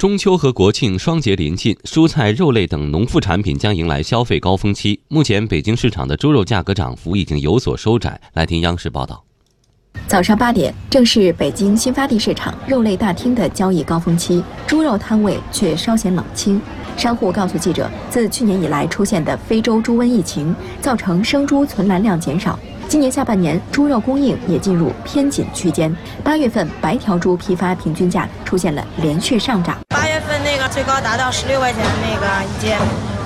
中秋和国庆双节临近，蔬菜、肉类等农副产品将迎来消费高峰期。目前，北京市场的猪肉价格涨幅已经有所收窄。来听央视报道。早上八点，正是北京新发地市场肉类大厅的交易高峰期，猪肉摊位却稍显冷清。商户告诉记者，自去年以来出现的非洲猪瘟疫情，造成生猪存栏量减少。今年下半年，猪肉供应也进入偏紧区间。八月份白条猪批发平均价出现了连续上涨。最高达到十六块钱那个一斤，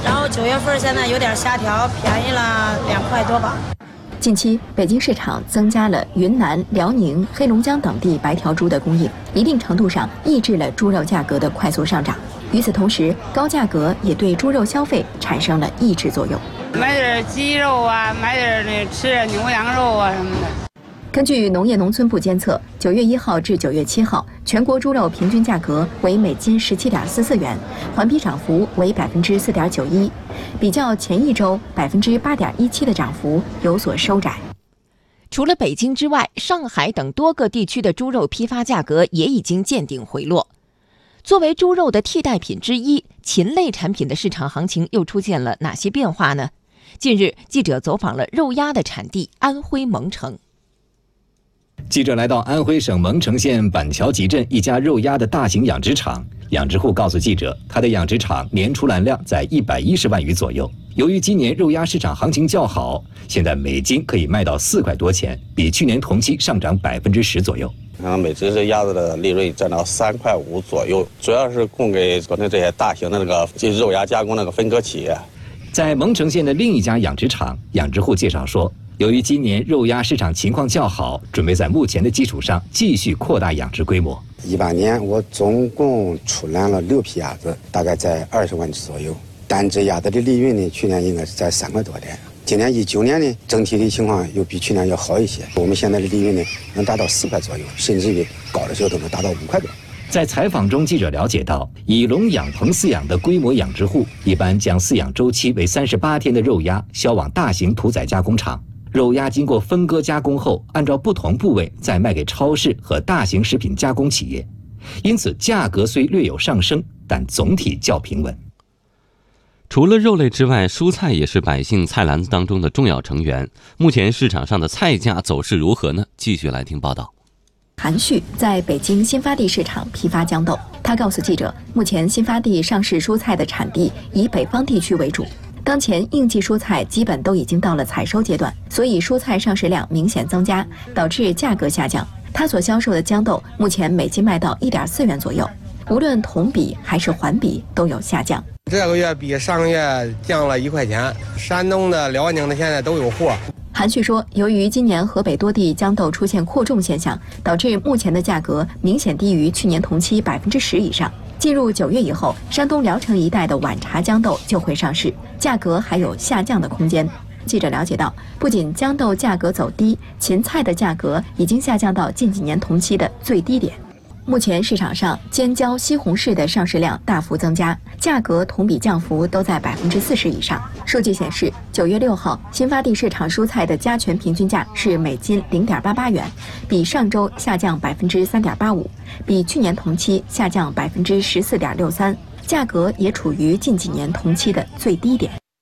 然后九月份现在有点下调，便宜了两块多吧。近期，北京市场增加了云南、辽宁、黑龙江等地白条猪的供应，一定程度上抑制了猪肉价格的快速上涨。与此同时，高价格也对猪肉消费产生了抑制作用。买点鸡肉啊，买点那吃点牛羊肉啊什么的。根据农业农村部监测，九月一号至九月七号，全国猪肉平均价格为每斤十七点四四元，环比涨幅为百分之四点九一，比较前一周百分之八点一七的涨幅有所收窄。除了北京之外，上海等多个地区的猪肉批发价格也已经见顶回落。作为猪肉的替代品之一，禽类产品的市场行情又出现了哪些变化呢？近日，记者走访了肉鸭的产地安徽蒙城。记者来到安徽省蒙城县板桥集镇一家肉鸭的大型养殖场，养殖户告诉记者，他的养殖场年出栏量在一百一十万余左右。由于今年肉鸭市场行情较好，现在每斤可以卖到四块多钱，比去年同期上涨百分之十左右。啊，每只这鸭子的利润占到三块五左右，主要是供给国内这些大型的那个就肉鸭加工那个分割企业。在蒙城县的另一家养殖场，养殖户介绍说，由于今年肉鸭市场情况较好，准备在目前的基础上继续扩大养殖规模。一八年我总共出栏了六批鸭子，大概在二十万只左右。单只鸭子的利润呢，去年应该是在三块多点。今年一九年呢，整体的情况又比去年要好一些。我们现在的利润呢，能达到四块左右，甚至于高的时候都能达到五块多。在采访中，记者了解到，以笼养棚饲养的规模养殖户，一般将饲养周期为三十八天的肉鸭销往大型屠宰加工厂，肉鸭经过分割加工后，按照不同部位再卖给超市和大型食品加工企业，因此价格虽略有上升，但总体较平稳。除了肉类之外，蔬菜也是百姓菜篮子当中的重要成员。目前市场上的菜价走势如何呢？继续来听报道。韩旭在北京新发地市场批发豇豆，他告诉记者，目前新发地上市蔬菜的产地以北方地区为主，当前应季蔬菜基本都已经到了采收阶段，所以蔬菜上市量明显增加，导致价格下降。他所销售的豇豆目前每斤卖到一点四元左右，无论同比还是环比都有下降。这个月比上个月降了一块钱，山东的、辽宁的现在都有货。韩旭说，由于今年河北多地豇豆出现扩种现象，导致目前的价格明显低于去年同期百分之十以上。进入九月以后，山东聊城一带的晚茶豇豆就会上市，价格还有下降的空间。记者了解到，不仅豇豆价格走低，芹菜的价格已经下降到近几年同期的最低点。目前市场上尖椒、西红柿的上市量大幅增加，价格同比降幅都在百分之四十以上。数据显示，九月六号新发地市场蔬菜的加权平均价是每斤零点八八元，比上周下降百分之三点八五，比去年同期下降百分之十四点六三，价格也处于近几年同期的最低点。